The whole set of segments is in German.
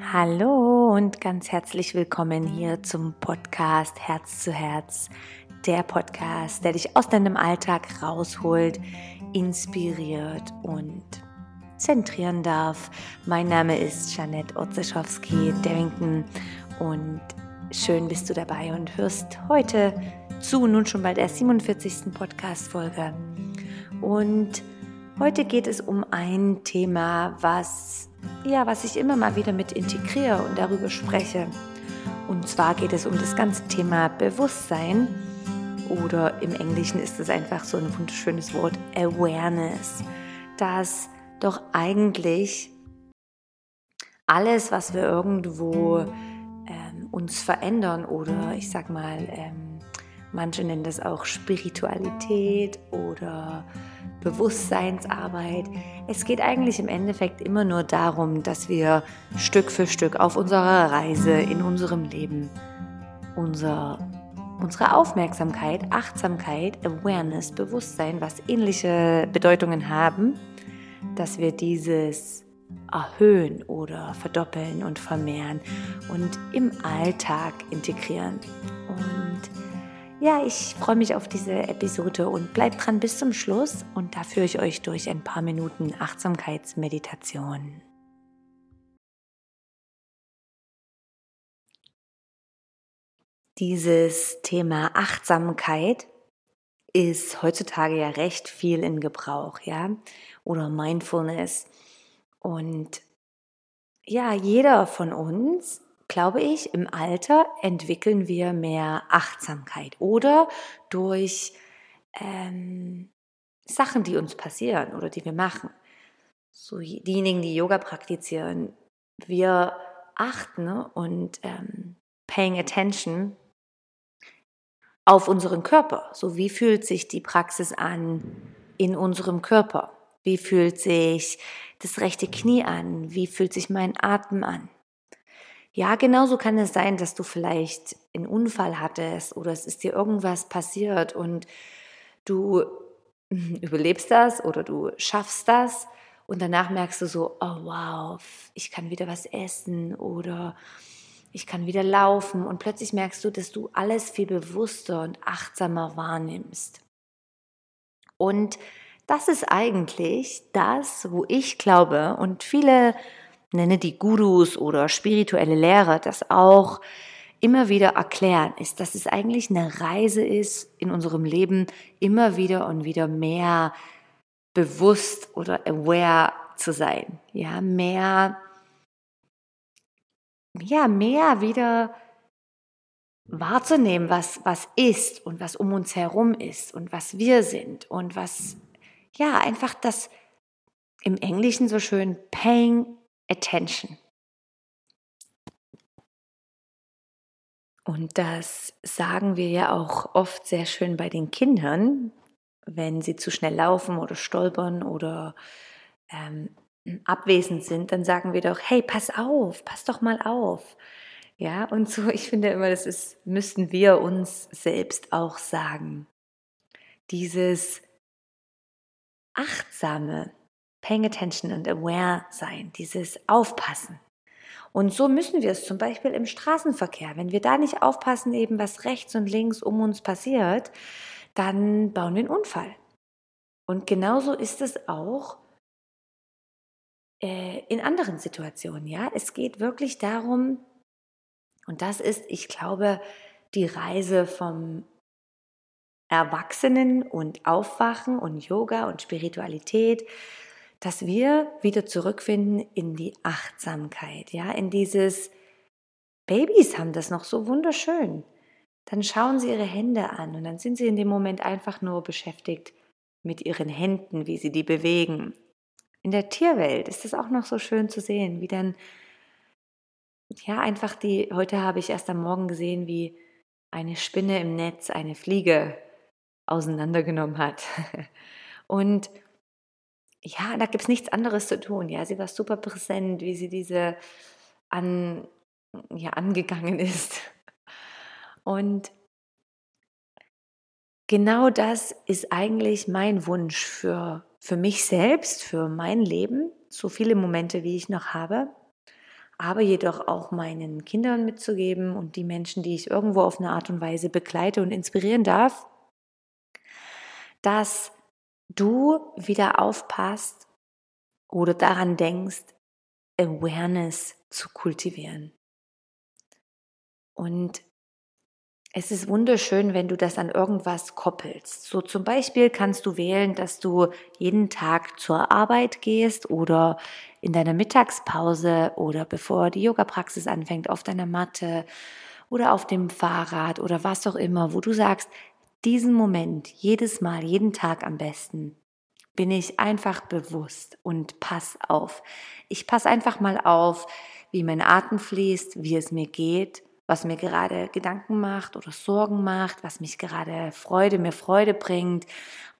Hallo und ganz herzlich willkommen hier zum Podcast Herz zu Herz. Der Podcast, der dich aus deinem Alltag rausholt, inspiriert und zentrieren darf. Mein Name ist Janette Otzeschowski-Darrington und schön bist du dabei und hörst heute zu, nun schon bei der 47. Podcast-Folge. Und heute geht es um ein Thema, was ja, was ich immer mal wieder mit integriere und darüber spreche. Und zwar geht es um das ganze Thema Bewusstsein oder im Englischen ist es einfach so ein wunderschönes Wort Awareness, dass doch eigentlich alles, was wir irgendwo ähm, uns verändern oder ich sag mal, ähm, manche nennen das auch Spiritualität oder Bewusstseinsarbeit. Es geht eigentlich im Endeffekt immer nur darum, dass wir Stück für Stück auf unserer Reise in unserem Leben unser, unsere Aufmerksamkeit, Achtsamkeit, Awareness, Bewusstsein, was ähnliche Bedeutungen haben, dass wir dieses erhöhen oder verdoppeln und vermehren und im Alltag integrieren. Und ja, ich freue mich auf diese Episode und bleibt dran bis zum Schluss und da führe ich euch durch ein paar Minuten Achtsamkeitsmeditation. Dieses Thema Achtsamkeit ist heutzutage ja recht viel in Gebrauch, ja, oder Mindfulness. Und ja, jeder von uns glaube ich, im Alter entwickeln wir mehr Achtsamkeit oder durch ähm, Sachen, die uns passieren oder die wir machen. So diejenigen, die Yoga praktizieren, wir achten und ähm, paying attention auf unseren Körper. So wie fühlt sich die Praxis an in unserem Körper? Wie fühlt sich das rechte Knie an? Wie fühlt sich mein Atem an? Ja, genauso kann es sein, dass du vielleicht einen Unfall hattest oder es ist dir irgendwas passiert und du überlebst das oder du schaffst das und danach merkst du so, oh wow, ich kann wieder was essen oder ich kann wieder laufen und plötzlich merkst du, dass du alles viel bewusster und achtsamer wahrnimmst. Und das ist eigentlich das, wo ich glaube und viele nenne die Gurus oder spirituelle Lehrer, das auch immer wieder erklären, ist, dass es eigentlich eine Reise ist in unserem Leben, immer wieder und wieder mehr bewusst oder aware zu sein. Ja, mehr, ja, mehr wieder wahrzunehmen, was, was ist und was um uns herum ist und was wir sind und was, ja, einfach das im Englischen so schön paying Attention. Und das sagen wir ja auch oft sehr schön bei den Kindern, wenn sie zu schnell laufen oder stolpern oder ähm, abwesend sind, dann sagen wir doch, hey, pass auf, pass doch mal auf. Ja, und so, ich finde immer, das ist, müssten wir uns selbst auch sagen. Dieses achtsame, Paying Attention und Aware sein, dieses Aufpassen. Und so müssen wir es zum Beispiel im Straßenverkehr. Wenn wir da nicht aufpassen, eben was rechts und links um uns passiert, dann bauen wir einen Unfall. Und genauso ist es auch äh, in anderen Situationen. Ja, es geht wirklich darum, und das ist, ich glaube, die Reise vom Erwachsenen und Aufwachen und Yoga und Spiritualität dass wir wieder zurückfinden in die Achtsamkeit, ja, in dieses Babys haben das noch so wunderschön. Dann schauen sie ihre Hände an und dann sind sie in dem Moment einfach nur beschäftigt mit ihren Händen, wie sie die bewegen. In der Tierwelt ist es auch noch so schön zu sehen, wie dann ja einfach die heute habe ich erst am Morgen gesehen, wie eine Spinne im Netz eine Fliege auseinandergenommen hat. Und ja, da gibt es nichts anderes zu tun. Ja, sie war super präsent, wie sie diese an, ja, angegangen ist. Und genau das ist eigentlich mein Wunsch für, für mich selbst, für mein Leben, so viele Momente, wie ich noch habe. aber jedoch auch meinen Kindern mitzugeben und die Menschen, die ich irgendwo auf eine Art und Weise begleite und inspirieren darf, dass du wieder aufpasst oder daran denkst, Awareness zu kultivieren. Und es ist wunderschön, wenn du das an irgendwas koppelst. So zum Beispiel kannst du wählen, dass du jeden Tag zur Arbeit gehst oder in deiner Mittagspause oder bevor die Yoga-Praxis anfängt auf deiner Matte oder auf dem Fahrrad oder was auch immer, wo du sagst, diesen Moment jedes Mal, jeden Tag am besten, bin ich einfach bewusst und pass auf. Ich passe einfach mal auf, wie mein Atem fließt, wie es mir geht was mir gerade Gedanken macht oder Sorgen macht, was mich gerade Freude, mir Freude bringt.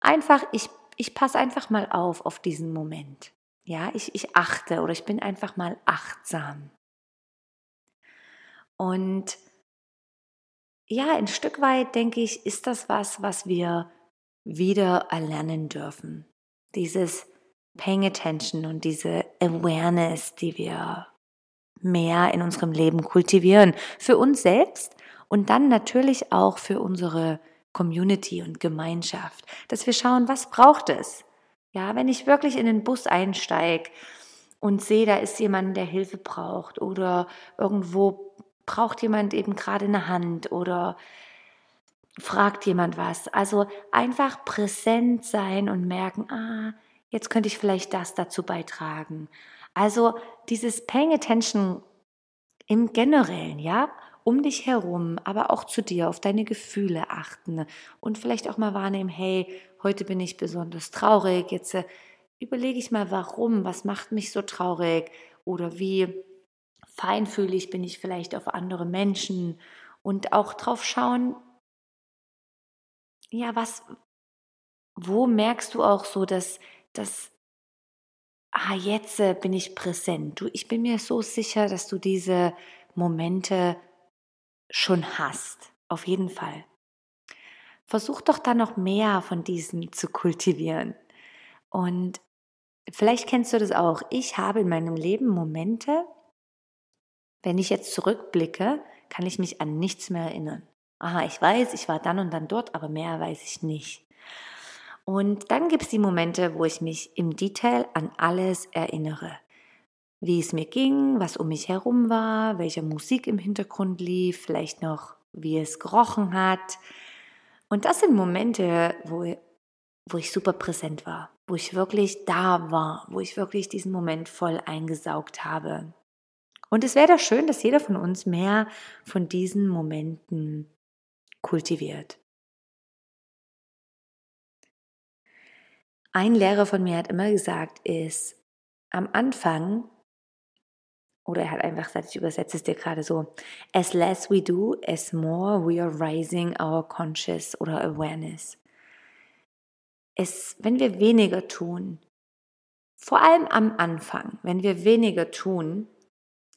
Einfach, ich, ich passe einfach mal auf auf diesen Moment. Ja, ich, ich achte oder ich bin einfach mal achtsam. Und ja, ein Stück weit denke ich, ist das was, was wir wieder erlernen dürfen. Dieses Paying Attention und diese Awareness, die wir mehr in unserem Leben kultivieren. Für uns selbst und dann natürlich auch für unsere Community und Gemeinschaft. Dass wir schauen, was braucht es? Ja, wenn ich wirklich in den Bus einsteige und sehe, da ist jemand, der Hilfe braucht oder irgendwo braucht jemand eben gerade eine Hand oder fragt jemand was. Also einfach präsent sein und merken, ah, jetzt könnte ich vielleicht das dazu beitragen. Also dieses Paying Attention im Generellen, ja, um dich herum, aber auch zu dir, auf deine Gefühle achten und vielleicht auch mal wahrnehmen, hey, heute bin ich besonders traurig, jetzt äh, überlege ich mal, warum, was macht mich so traurig oder wie feinfühlig bin ich vielleicht auf andere Menschen und auch drauf schauen, ja, was, wo merkst du auch so, dass, dass ah, jetzt äh, bin ich präsent. Du, ich bin mir so sicher, dass du diese Momente schon hast. Auf jeden Fall. Versuch doch da noch mehr von diesen zu kultivieren. Und vielleicht kennst du das auch. Ich habe in meinem Leben Momente, wenn ich jetzt zurückblicke, kann ich mich an nichts mehr erinnern. Aha, ich weiß, ich war dann und dann dort, aber mehr weiß ich nicht. Und dann gibt es die Momente, wo ich mich im Detail an alles erinnere. Wie es mir ging, was um mich herum war, welche Musik im Hintergrund lief, vielleicht noch, wie es gerochen hat. Und das sind Momente, wo, wo ich super präsent war, wo ich wirklich da war, wo ich wirklich diesen Moment voll eingesaugt habe. Und es wäre doch schön, dass jeder von uns mehr von diesen Momenten kultiviert. Ein Lehrer von mir hat immer gesagt, ist am Anfang, oder er hat einfach gesagt, ich übersetze es dir gerade so, as less we do, as more we are rising our conscious oder awareness. Es, wenn wir weniger tun, vor allem am Anfang, wenn wir weniger tun,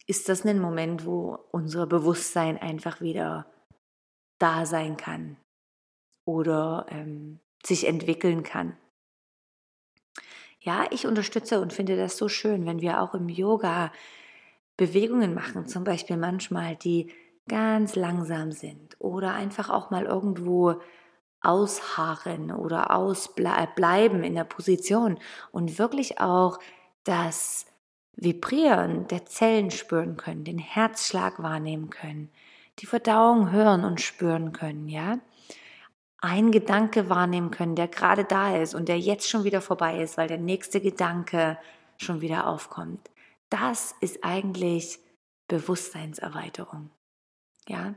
ist das ein Moment, wo unser Bewusstsein einfach wieder da sein kann oder ähm, sich entwickeln kann. Ja, ich unterstütze und finde das so schön, wenn wir auch im Yoga Bewegungen machen, zum Beispiel manchmal, die ganz langsam sind oder einfach auch mal irgendwo ausharren oder ausbleiben in der Position und wirklich auch das Vibrieren der Zellen spüren können, den Herzschlag wahrnehmen können, die Verdauung hören und spüren können, ja einen Gedanke wahrnehmen können, der gerade da ist und der jetzt schon wieder vorbei ist, weil der nächste Gedanke schon wieder aufkommt. Das ist eigentlich Bewusstseinserweiterung. Ja?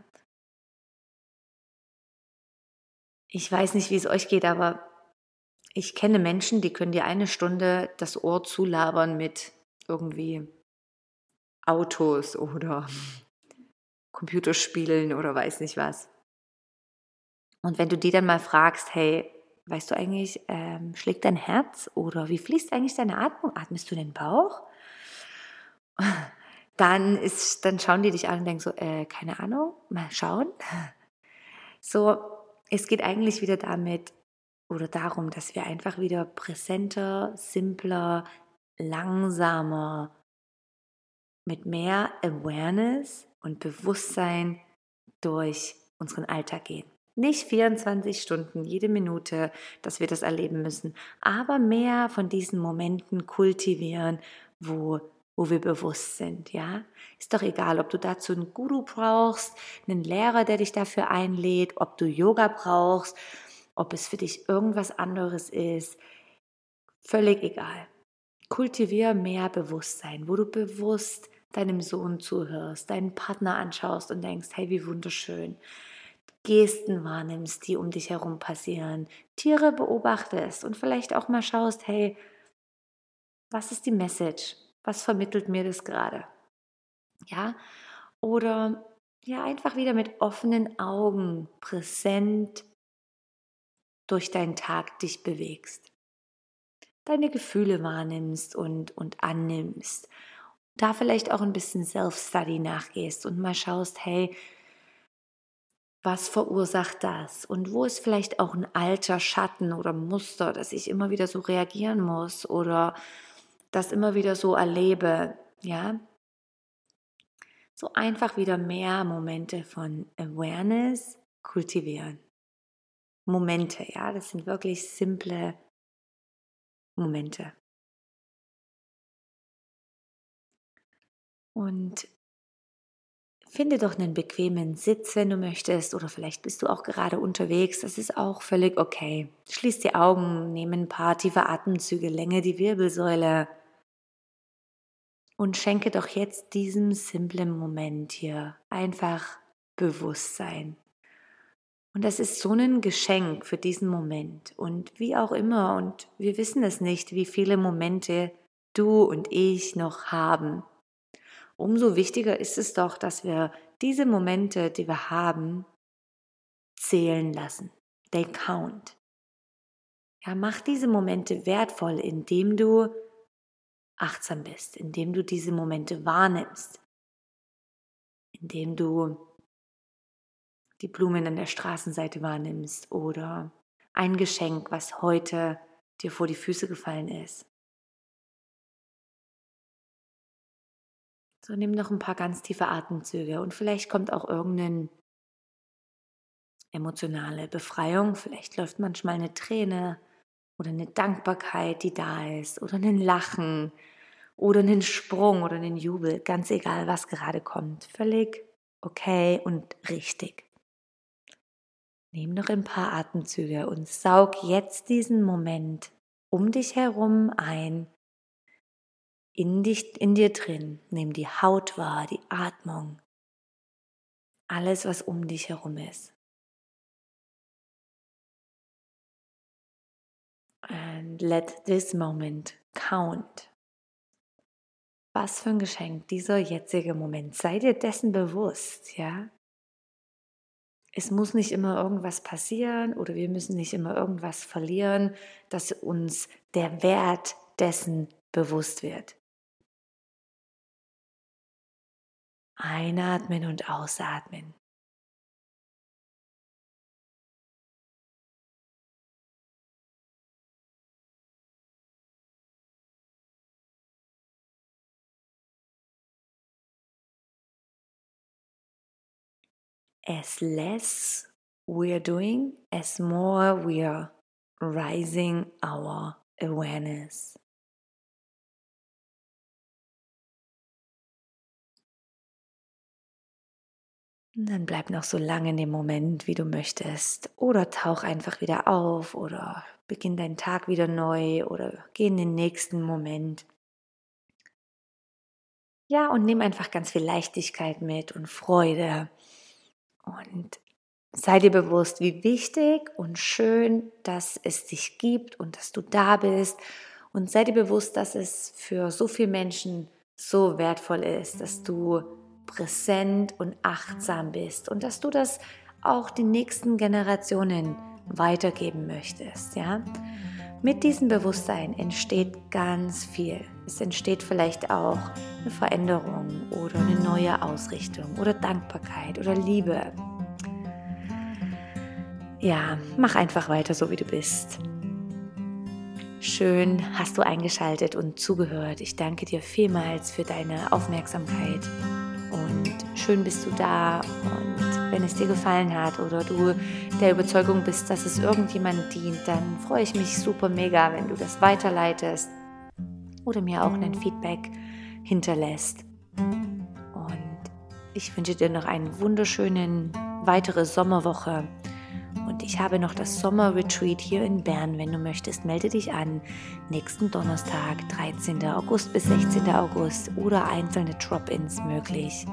Ich weiß nicht, wie es euch geht, aber ich kenne Menschen, die können dir eine Stunde das Ohr zulabern mit irgendwie Autos oder Computerspielen oder weiß nicht was. Und wenn du die dann mal fragst, hey, weißt du eigentlich, ähm, schlägt dein Herz oder wie fließt eigentlich deine Atmung? Atmest du den Bauch? Dann, ist, dann schauen die dich an und denken so, äh, keine Ahnung, mal schauen. So, es geht eigentlich wieder damit oder darum, dass wir einfach wieder präsenter, simpler, langsamer mit mehr Awareness und Bewusstsein durch unseren Alltag gehen. Nicht 24 Stunden, jede Minute, dass wir das erleben müssen, aber mehr von diesen Momenten kultivieren, wo, wo wir bewusst sind, ja? Ist doch egal, ob du dazu einen Guru brauchst, einen Lehrer, der dich dafür einlädt, ob du Yoga brauchst, ob es für dich irgendwas anderes ist, völlig egal. Kultiviere mehr Bewusstsein, wo du bewusst deinem Sohn zuhörst, deinen Partner anschaust und denkst, hey, wie wunderschön Gesten wahrnimmst, die um dich herum passieren, Tiere beobachtest und vielleicht auch mal schaust, hey, was ist die Message? Was vermittelt mir das gerade? Ja? Oder ja, einfach wieder mit offenen Augen präsent durch deinen Tag dich bewegst. Deine Gefühle wahrnimmst und, und annimmst. Da vielleicht auch ein bisschen Self-Study nachgehst und mal schaust, hey, was verursacht das? Und wo ist vielleicht auch ein alter Schatten oder Muster, dass ich immer wieder so reagieren muss oder das immer wieder so erlebe, ja? So einfach wieder mehr Momente von Awareness kultivieren. Momente, ja, das sind wirklich simple Momente. Und Finde doch einen bequemen Sitz, wenn du möchtest, oder vielleicht bist du auch gerade unterwegs. Das ist auch völlig okay. Schließ die Augen, nimm ein paar tiefe Atemzüge, länge die Wirbelsäule und schenke doch jetzt diesem simplen Moment hier einfach Bewusstsein. Und das ist so ein Geschenk für diesen Moment. Und wie auch immer, und wir wissen es nicht, wie viele Momente du und ich noch haben umso wichtiger ist es doch, dass wir diese Momente, die wir haben, zählen lassen. They count. Ja, mach diese Momente wertvoll, indem du achtsam bist, indem du diese Momente wahrnimmst, indem du die Blumen an der Straßenseite wahrnimmst oder ein Geschenk, was heute dir vor die Füße gefallen ist. So, nimm noch ein paar ganz tiefe Atemzüge und vielleicht kommt auch irgendeine emotionale Befreiung. Vielleicht läuft manchmal eine Träne oder eine Dankbarkeit, die da ist, oder ein Lachen oder einen Sprung oder einen Jubel. Ganz egal, was gerade kommt. Völlig okay und richtig. Nimm noch ein paar Atemzüge und saug jetzt diesen Moment um dich herum ein in, dich, in dir drin. Nimm die Haut wahr, die Atmung, alles, was um dich herum ist. And let this moment count. Was für ein Geschenk dieser jetzige Moment. Sei dir dessen bewusst, ja? Es muss nicht immer irgendwas passieren oder wir müssen nicht immer irgendwas verlieren, dass uns der Wert dessen bewusst wird. Einatmen und ausatmen. As less we are doing, as more we are rising our awareness. Dann bleib noch so lange in dem Moment, wie du möchtest. Oder tauch einfach wieder auf oder beginn deinen Tag wieder neu oder geh in den nächsten Moment. Ja, und nimm einfach ganz viel Leichtigkeit mit und Freude. Und sei dir bewusst, wie wichtig und schön, dass es dich gibt und dass du da bist. Und sei dir bewusst, dass es für so viele Menschen so wertvoll ist, dass du präsent und achtsam bist und dass du das auch den nächsten Generationen weitergeben möchtest, ja? Mit diesem Bewusstsein entsteht ganz viel. Es entsteht vielleicht auch eine Veränderung oder eine neue Ausrichtung oder Dankbarkeit oder Liebe. Ja, mach einfach weiter so, wie du bist. Schön hast du eingeschaltet und zugehört. Ich danke dir vielmals für deine Aufmerksamkeit und schön bist du da. Und wenn es dir gefallen hat oder du der Überzeugung bist, dass es irgendjemand dient, dann freue ich mich super mega, wenn du das weiterleitest oder mir auch ein Feedback hinterlässt. Und ich wünsche dir noch einen wunderschönen weitere Sommerwoche und ich habe noch das Sommerretreat hier in Bern. Wenn du möchtest, melde dich an. Nächsten Donnerstag, 13. August bis 16. August oder einzelne Drop-ins möglich.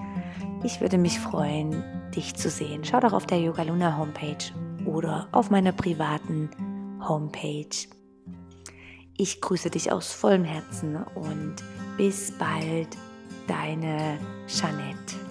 Ich würde mich freuen, dich zu sehen. Schau doch auf der Yoga Luna Homepage oder auf meiner privaten Homepage. Ich grüße dich aus vollem Herzen und bis bald, deine Jeanette.